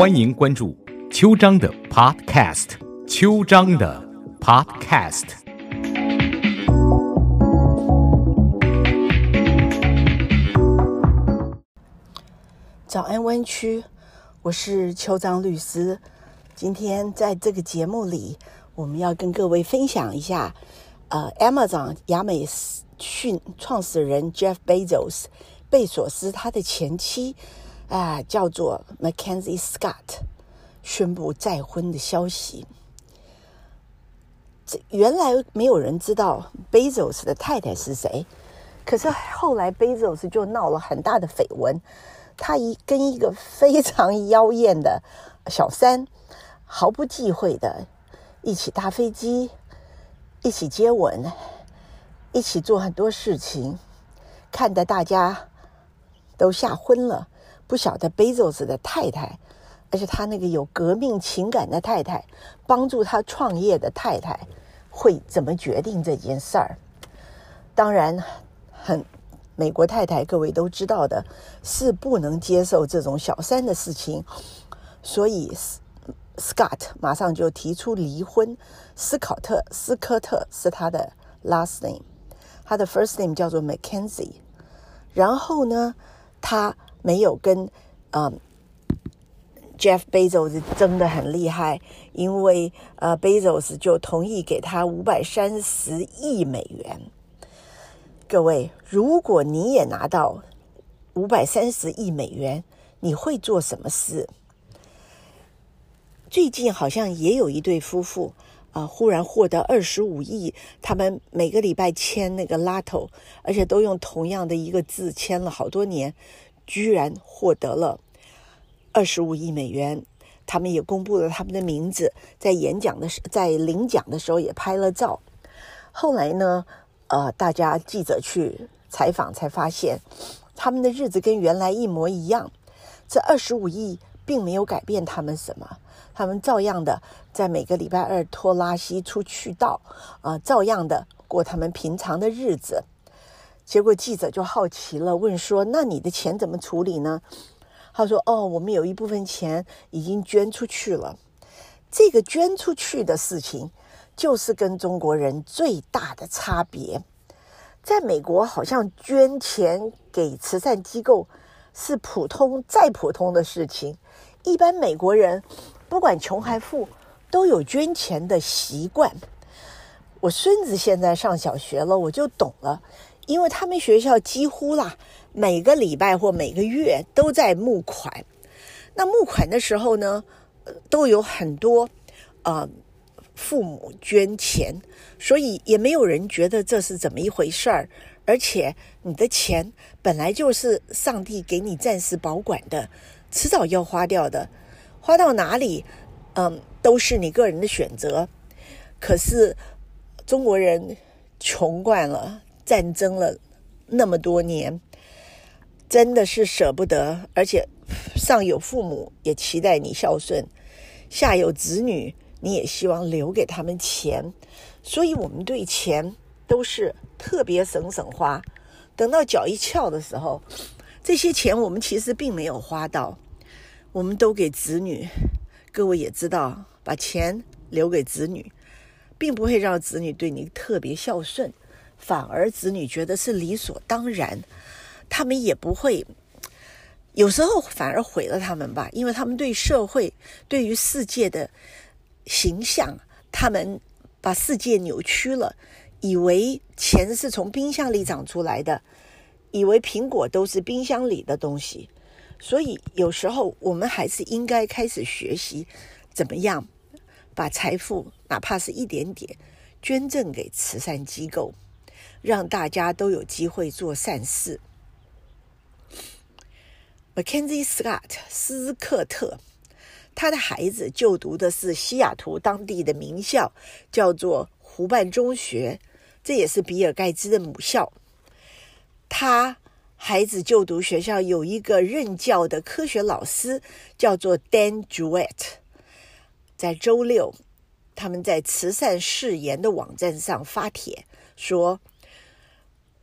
欢迎关注秋张的 Podcast，秋张的 Podcast。早安湾区，我是邱张律师。今天在这个节目里，我们要跟各位分享一下，呃，Amazon 亚马逊创始人 Jeff Bezos 贝索斯他的前妻啊，叫做 Mackenzie Scott 宣布再婚的消息。这原来没有人知道 Bezos 的太太是谁，可是后来 Bezos 就闹了很大的绯闻。他一跟一个非常妖艳的小三，毫不忌讳的一起搭飞机，一起接吻，一起做很多事情，看得大家都吓昏了。不晓得 Bezos 的太太，而且他那个有革命情感的太太，帮助他创业的太太，会怎么决定这件事儿？当然，很。美国太太，各位都知道的，是不能接受这种小三的事情，所以 Scott 马上就提出离婚。斯考特斯科特是他的 last name，他的 first name 叫做 Mackenzie。然后呢，他没有跟呃 Jeff Bezos 争得很厉害，因为呃 Bezos 就同意给他五百三十亿美元。各位，如果你也拿到五百三十亿美元，你会做什么事？最近好像也有一对夫妇啊，忽然获得二十五亿，他们每个礼拜签那个拉头，而且都用同样的一个字签了好多年，居然获得了二十五亿美元。他们也公布了他们的名字，在演讲的时，在领奖的时候也拍了照。后来呢？呃，大家记者去采访才发现，他们的日子跟原来一模一样。这二十五亿并没有改变他们什么，他们照样的在每个礼拜二拖拉西出去道，啊，照样的过他们平常的日子。结果记者就好奇了，问说：“那你的钱怎么处理呢？”他说：“哦，我们有一部分钱已经捐出去了。这个捐出去的事情。”就是跟中国人最大的差别，在美国好像捐钱给慈善机构是普通再普通的事情。一般美国人不管穷还富都有捐钱的习惯。我孙子现在上小学了，我就懂了，因为他们学校几乎啦每个礼拜或每个月都在募款。那募款的时候呢，都有很多啊。父母捐钱，所以也没有人觉得这是怎么一回事儿。而且你的钱本来就是上帝给你暂时保管的，迟早要花掉的，花到哪里，嗯，都是你个人的选择。可是中国人穷惯了，战争了那么多年，真的是舍不得。而且上有父母也期待你孝顺，下有子女。你也希望留给他们钱，所以我们对钱都是特别省省花。等到脚一翘的时候，这些钱我们其实并没有花到，我们都给子女。各位也知道，把钱留给子女，并不会让子女对你特别孝顺，反而子女觉得是理所当然。他们也不会，有时候反而毁了他们吧，因为他们对社会、对于世界的。形象，他们把世界扭曲了，以为钱是从冰箱里长出来的，以为苹果都是冰箱里的东西，所以有时候我们还是应该开始学习，怎么样把财富，哪怕是一点点，捐赠给慈善机构，让大家都有机会做善事。Mackenzie Scott 斯克特。他的孩子就读的是西雅图当地的名校，叫做湖畔中学，这也是比尔盖茨的母校。他孩子就读学校有一个任教的科学老师，叫做 Dan Jewett。在周六，他们在慈善誓言的网站上发帖说：“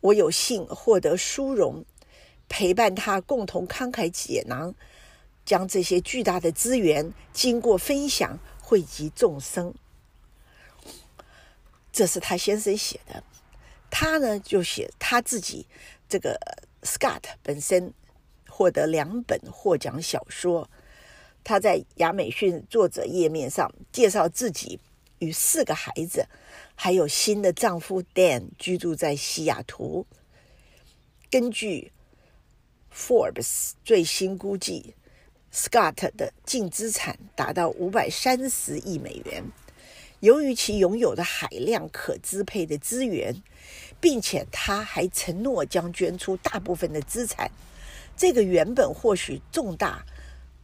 我有幸获得殊荣，陪伴他共同慷慨解囊。”将这些巨大的资源经过分享惠及众生。这是他先生写的，他呢就写他自己这个 Scott 本身获得两本获奖小说。他在亚马逊作者页面上介绍自己与四个孩子，还有新的丈夫 Dan 居住在西雅图。根据 Forbes 最新估计，Scott 的净资产达到五百三十亿美元。由于其拥有的海量可支配的资源，并且他还承诺将捐出大部分的资产，这个原本或许重大、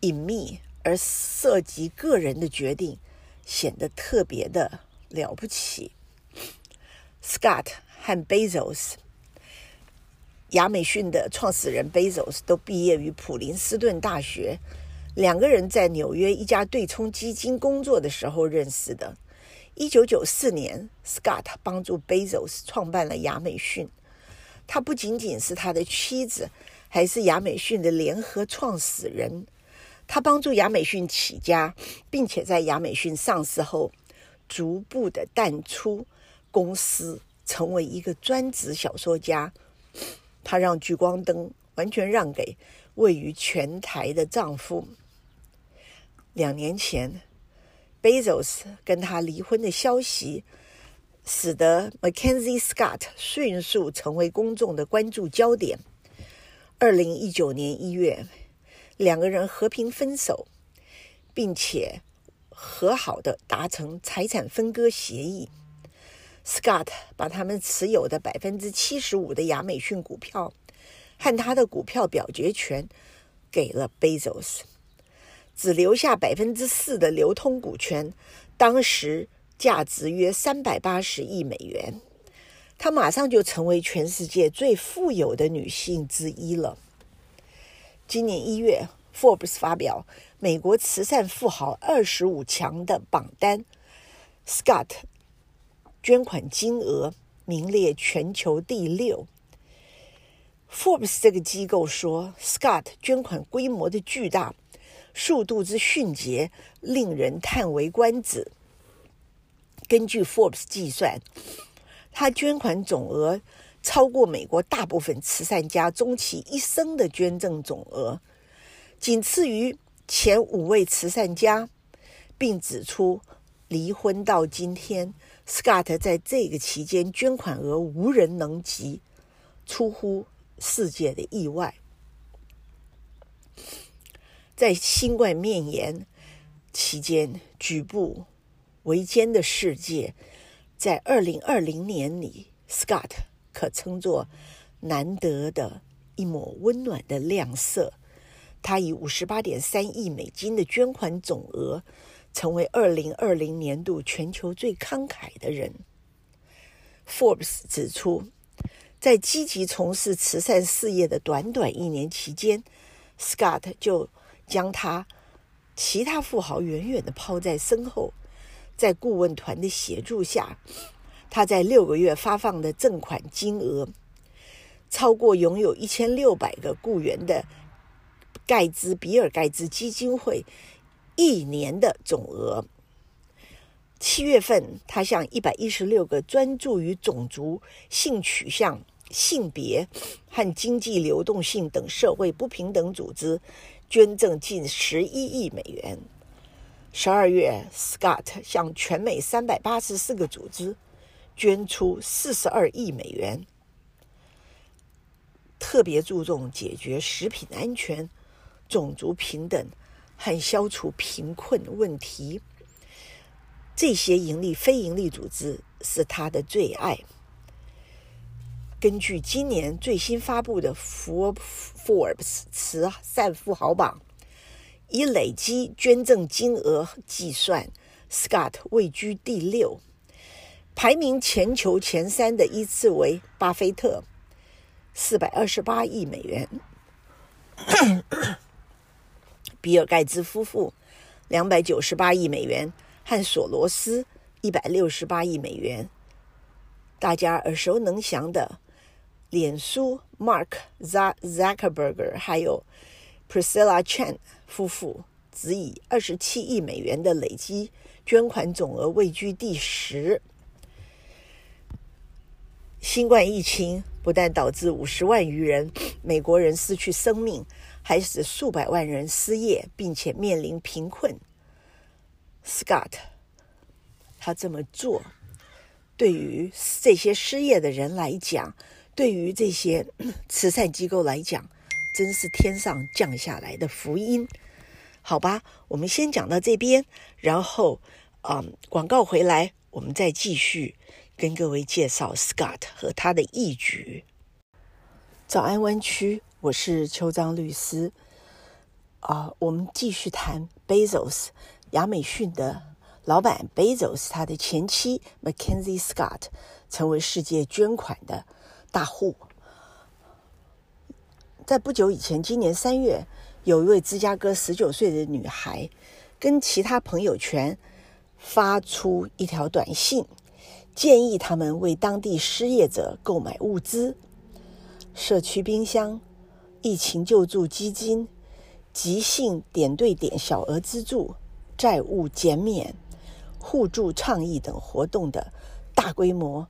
隐秘。而涉及个人的决定，显得特别的了不起。Scott 和 Bezos，亚马逊的创始人 Bezos 都毕业于普林斯顿大学，两个人在纽约一家对冲基金工作的时候认识的。一九九四年，Scott 帮助 Bezos 创办了亚马逊，他不仅仅是他的妻子，还是亚马逊的联合创始人。他帮助亚美逊起家，并且在亚美逊上市后，逐步的淡出公司，成为一个专职小说家。他让聚光灯完全让给位于全台的丈夫。两年前，Bezos 跟他离婚的消息，使得 Mackenzie Scott 迅速成为公众的关注焦点。二零一九年一月。两个人和平分手，并且和好的达成财产分割协议。Scott 把他们持有的百分之七十五的亚美逊股票和他的股票表决权给了 Bezos，只留下百分之四的流通股权，当时价值约三百八十亿美元。她马上就成为全世界最富有的女性之一了。今年一月，Forbes 发表美国慈善富豪二十五强的榜单，Scott 捐款金额名列全球第六。Forbes 这个机构说，Scott 捐款规模的巨大，速度之迅捷，令人叹为观止。根据 Forbes 计算，他捐款总额。超过美国大部分慈善家终其一生的捐赠总额，仅次于前五位慈善家，并指出离婚到今天，Scott 在这个期间捐款额无人能及，出乎世界的意外。在新冠面炎期间举步维艰的世界，在二零二零年里，Scott。可称作难得的一抹温暖的亮色。他以五十八点三亿美金的捐款总额，成为二零二零年度全球最慷慨的人。Forbes 指出，在积极从事慈善事业的短短一年期间，Scott 就将他其他富豪远远的抛在身后，在顾问团的协助下。他在六个月发放的赠款金额，超过拥有一千六百个雇员的盖茨比尔盖茨基金会一年的总额。七月份，他向一百一十六个专注于种族、性取向、性别和经济流动性等社会不平等组织捐赠近十一亿美元。十二月，Scott 向全美三百八十四个组织。捐出四十二亿美元，特别注重解决食品安全、种族平等和消除贫困问题。这些盈利非盈利组织是他的最爱。根据今年最新发布的福 Forbes 慈善富豪榜，以累积捐赠金额计算，Scott 位居第六。排名全球前三的依次为巴菲特，四百二十八亿美元；比尔盖茨夫妇，两百九十八亿美元；和索罗斯，一百六十八亿美元。大家耳熟能详的脸书 Mark Zuckerberg，还有 Priscilla Chan 夫妇只以二十七亿美元的累积捐款总额位居第十。新冠疫情不但导致五十万余人 美国人失去生命，还使数百万人失业，并且面临贫困。Scott 他这么做，对于这些失业的人来讲，对于这些 慈善机构来讲，真是天上降下来的福音。好吧，我们先讲到这边，然后，嗯，广告回来，我们再继续跟各位介绍 Scott 和他的义举。早安湾区，我是邱章律师。啊，我们继续谈 Bezos，亚美逊的老板 Bezos，他的前妻 Mackenzie Scott 成为世界捐款的大户。在不久以前，今年三月。有一位芝加哥十九岁的女孩，跟其他朋友圈发出一条短信，建议他们为当地失业者购买物资、社区冰箱、疫情救助基金、急性点对点小额资助、债务减免、互助倡议等活动的大规模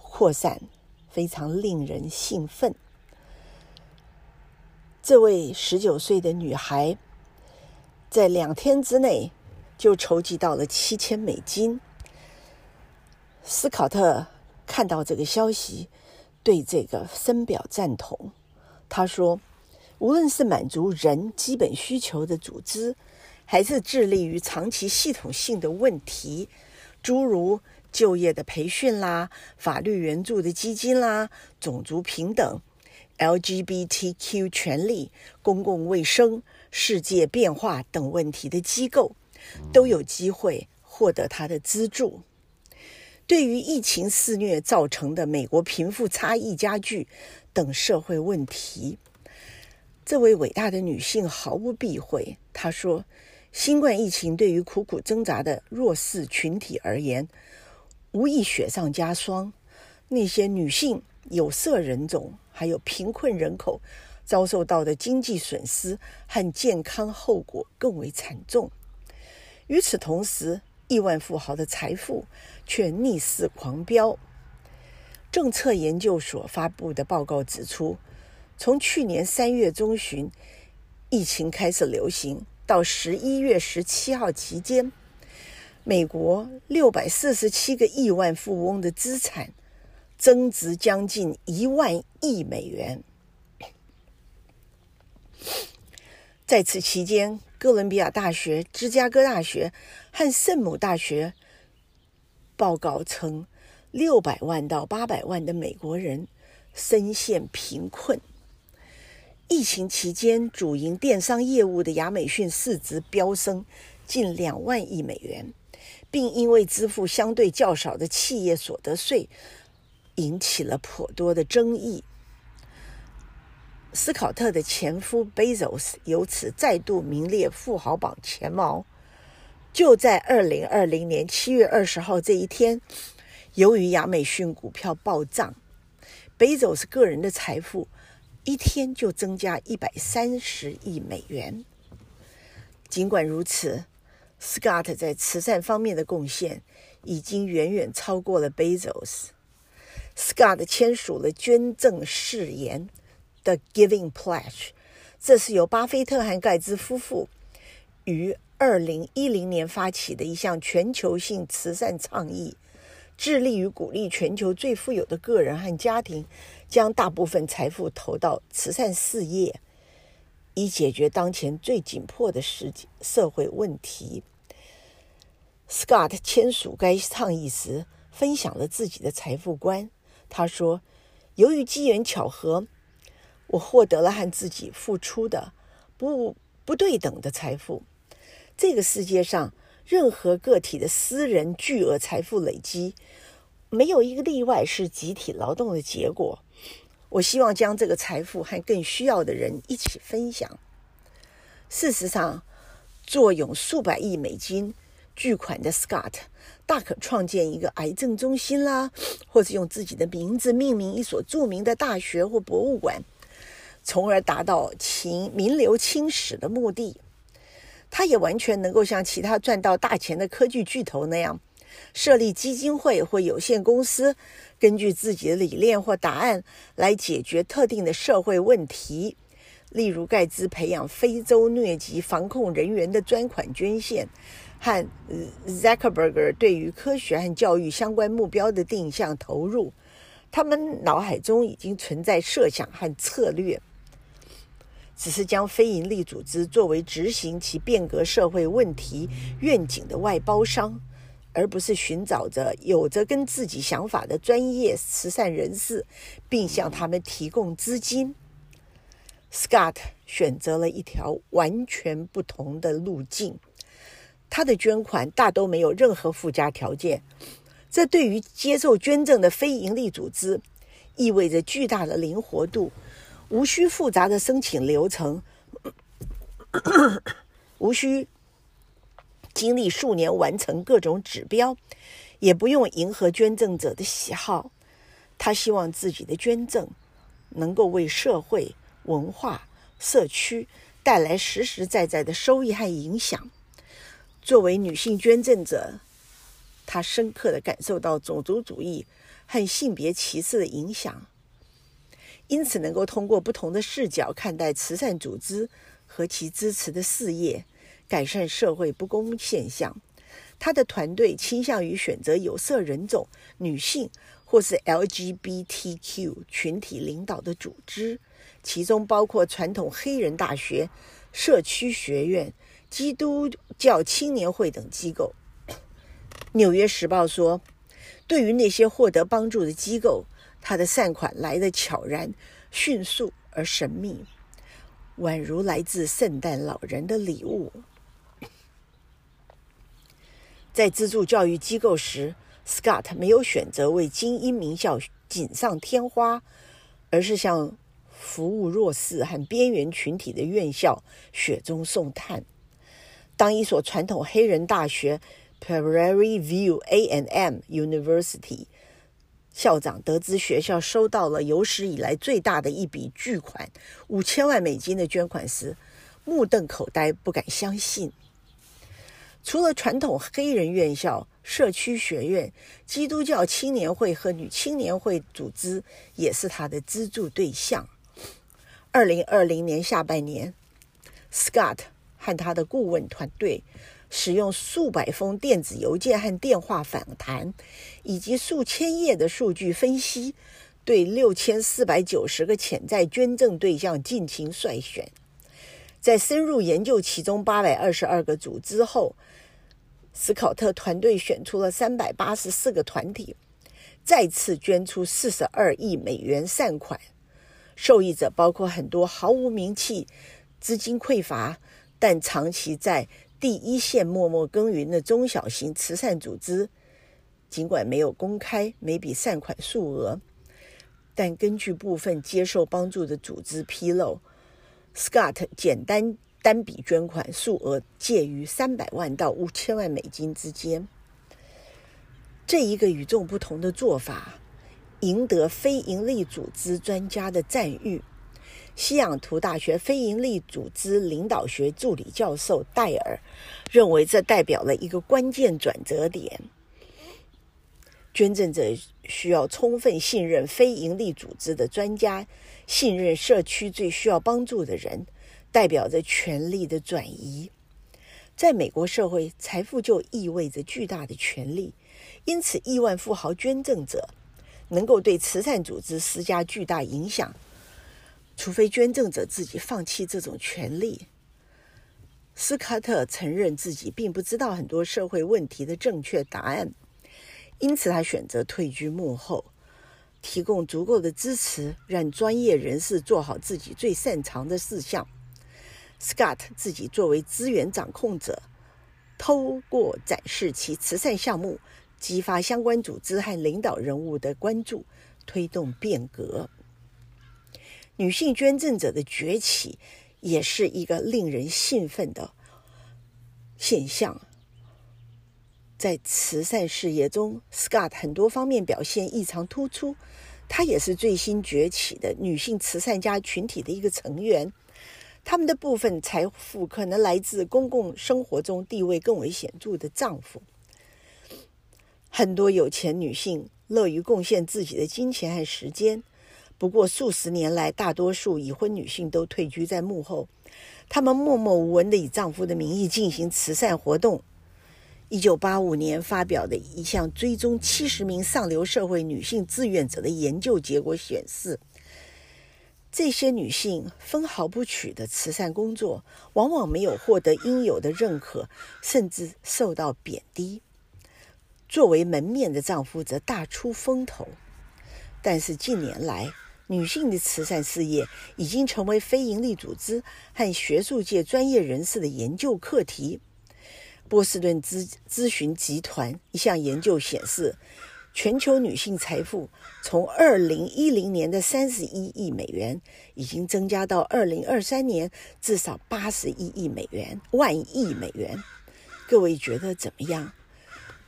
扩散，非常令人兴奋。这位十九岁的女孩，在两天之内就筹集到了七千美金。斯考特看到这个消息，对这个深表赞同。他说：“无论是满足人基本需求的组织，还是致力于长期系统性的问题，诸如就业的培训啦、法律援助的基金啦、种族平等。” LGBTQ 权利、公共卫生、世界变化等问题的机构，都有机会获得他的资助。对于疫情肆虐造成的美国贫富差异加剧等社会问题，这位伟大的女性毫不避讳。她说：“新冠疫情对于苦苦挣扎的弱势群体而言，无疑雪上加霜。那些女性、有色人种。”还有贫困人口遭受到的经济损失和健康后果更为惨重。与此同时，亿万富豪的财富却逆势狂飙。政策研究所发布的报告指出，从去年三月中旬疫情开始流行到十一月十七号期间，美国六百四十七个亿万富翁的资产。增值将近一万亿美元。在此期间，哥伦比亚大学、芝加哥大学和圣母大学报告称，六百万到八百万的美国人深陷贫困。疫情期间，主营电商业务的亚马逊市值飙升近两万亿美元，并因为支付相对较少的企业所得税。引起了颇多的争议。斯考特的前夫 Bezos 由此再度名列富豪榜前茅。就在二零二零年七月二十号这一天，由于亚马逊股票暴涨，Bezos 个人的财富一天就增加一百三十亿美元。尽管如此，Scott 在慈善方面的贡献已经远远超过了 Bezos。Scott 签署了捐赠誓言的 Giving Pledge，这是由巴菲特和盖茨夫妇于二零一零年发起的一项全球性慈善倡议，致力于鼓励全球最富有的个人和家庭将大部分财富投到慈善事业，以解决当前最紧迫的世社会问题。Scott 签署该倡议时，分享了自己的财富观。他说：“由于机缘巧合，我获得了和自己付出的不不对等的财富。这个世界上任何个体的私人巨额财富累积，没有一个例外是集体劳动的结果。我希望将这个财富和更需要的人一起分享。事实上，坐拥数百亿美金巨款的 Scott。”大可创建一个癌症中心啦，或者用自己的名字命名一所著名的大学或博物馆。从而达到秦名留青史的目的。他也完全能够像其他赚到大钱的科技巨头那样，设立基金会或有限公司，根据自己的理念或答案来解决特定的社会问题。例如，盖茨培养非洲疟疾防控人员的专款捐献，和 Zuckerberg 对于科学和教育相关目标的定向投入。他们脑海中已经存在设想和策略。只是将非营利组织作为执行其变革社会问题愿景的外包商，而不是寻找着有着跟自己想法的专业慈善人士，并向他们提供资金。Scott 选择了一条完全不同的路径，他的捐款大都没有任何附加条件，这对于接受捐赠的非营利组织意味着巨大的灵活度。无需复杂的申请流程，无需经历数年完成各种指标，也不用迎合捐赠者的喜好。他希望自己的捐赠能够为社会、文化、社区带来实实在在的收益和影响。作为女性捐赠者，她深刻的感受到种族主义和性别歧视的影响。因此，能够通过不同的视角看待慈善组织和其支持的事业，改善社会不公现象。他的团队倾向于选择有色人种、女性或是 LGBTQ 群体领导的组织，其中包括传统黑人大学、社区学院、基督教青年会等机构。《纽约时报》说：“对于那些获得帮助的机构。”他的善款来得悄然、迅速而神秘，宛如来自圣诞老人的礼物。在资助教育机构时，Scott 没有选择为精英名校锦上添花，而是向服务弱势和边缘群体的院校雪中送炭。当一所传统黑人大学 （Prairie View A&M University）。校长得知学校收到了有史以来最大的一笔巨款——五千万美金的捐款时，目瞪口呆，不敢相信。除了传统黑人院校、社区学院、基督教青年会和女青年会组织也是他的资助对象。二零二零年下半年，Scott 和他的顾问团队。使用数百封电子邮件和电话访谈，以及数千页的数据分析，对六千四百九十个潜在捐赠对象进行筛选。在深入研究其中八百二十二个组织后，斯考特团队选出了三百八十四个团体，再次捐出四十二亿美元善款。受益者包括很多毫无名气、资金匮乏，但长期在第一线默默耕耘的中小型慈善组织，尽管没有公开每笔善款数额，但根据部分接受帮助的组织披露，Scott 简单单笔捐款数额介于三百万到五千万美金之间。这一个与众不同的做法，赢得非营利组织专家的赞誉。西雅图大学非营利组织领导学助理教授戴尔认为，这代表了一个关键转折点。捐赠者需要充分信任非营利组织的专家，信任社区最需要帮助的人，代表着权力的转移。在美国社会，财富就意味着巨大的权力，因此亿万富豪捐赠者能够对慈善组织施加巨大影响。除非捐赠者自己放弃这种权利，斯卡特承认自己并不知道很多社会问题的正确答案，因此他选择退居幕后，提供足够的支持，让专业人士做好自己最擅长的事项。Scott 自己作为资源掌控者，透过展示其慈善项目，激发相关组织和领导人物的关注，推动变革。女性捐赠者的崛起也是一个令人兴奋的现象。在慈善事业中，Scott 很多方面表现异常突出，她也是最新崛起的女性慈善家群体的一个成员。他们的部分财富可能来自公共生活中地位更为显著的丈夫。很多有钱女性乐于贡献自己的金钱和时间，不过数十年来，大多数已婚女性都退居在幕后，她们默默无闻地以丈夫的名义进行慈善活动。一九八五年发表的一项追踪七十名上流社会女性志愿者的研究结果显示。这些女性分毫不取的慈善工作，往往没有获得应有的认可，甚至受到贬低。作为门面的丈夫则大出风头。但是近年来，女性的慈善事业已经成为非营利组织和学术界专业人士的研究课题。波士顿咨咨询集团一项研究显示。全球女性财富从二零一零年的三十一亿美元，已经增加到二零二三年至少八十一亿美元，万亿美元。各位觉得怎么样？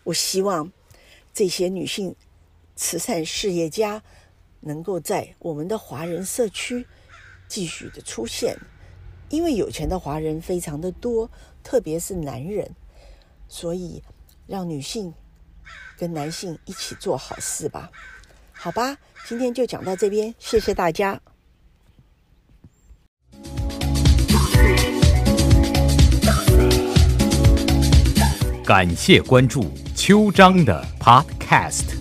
我希望这些女性慈善事业家能够在我们的华人社区继续的出现，因为有钱的华人非常的多，特别是男人，所以让女性。跟男性一起做好事吧，好吧，今天就讲到这边，谢谢大家。感谢关注秋章的 Podcast。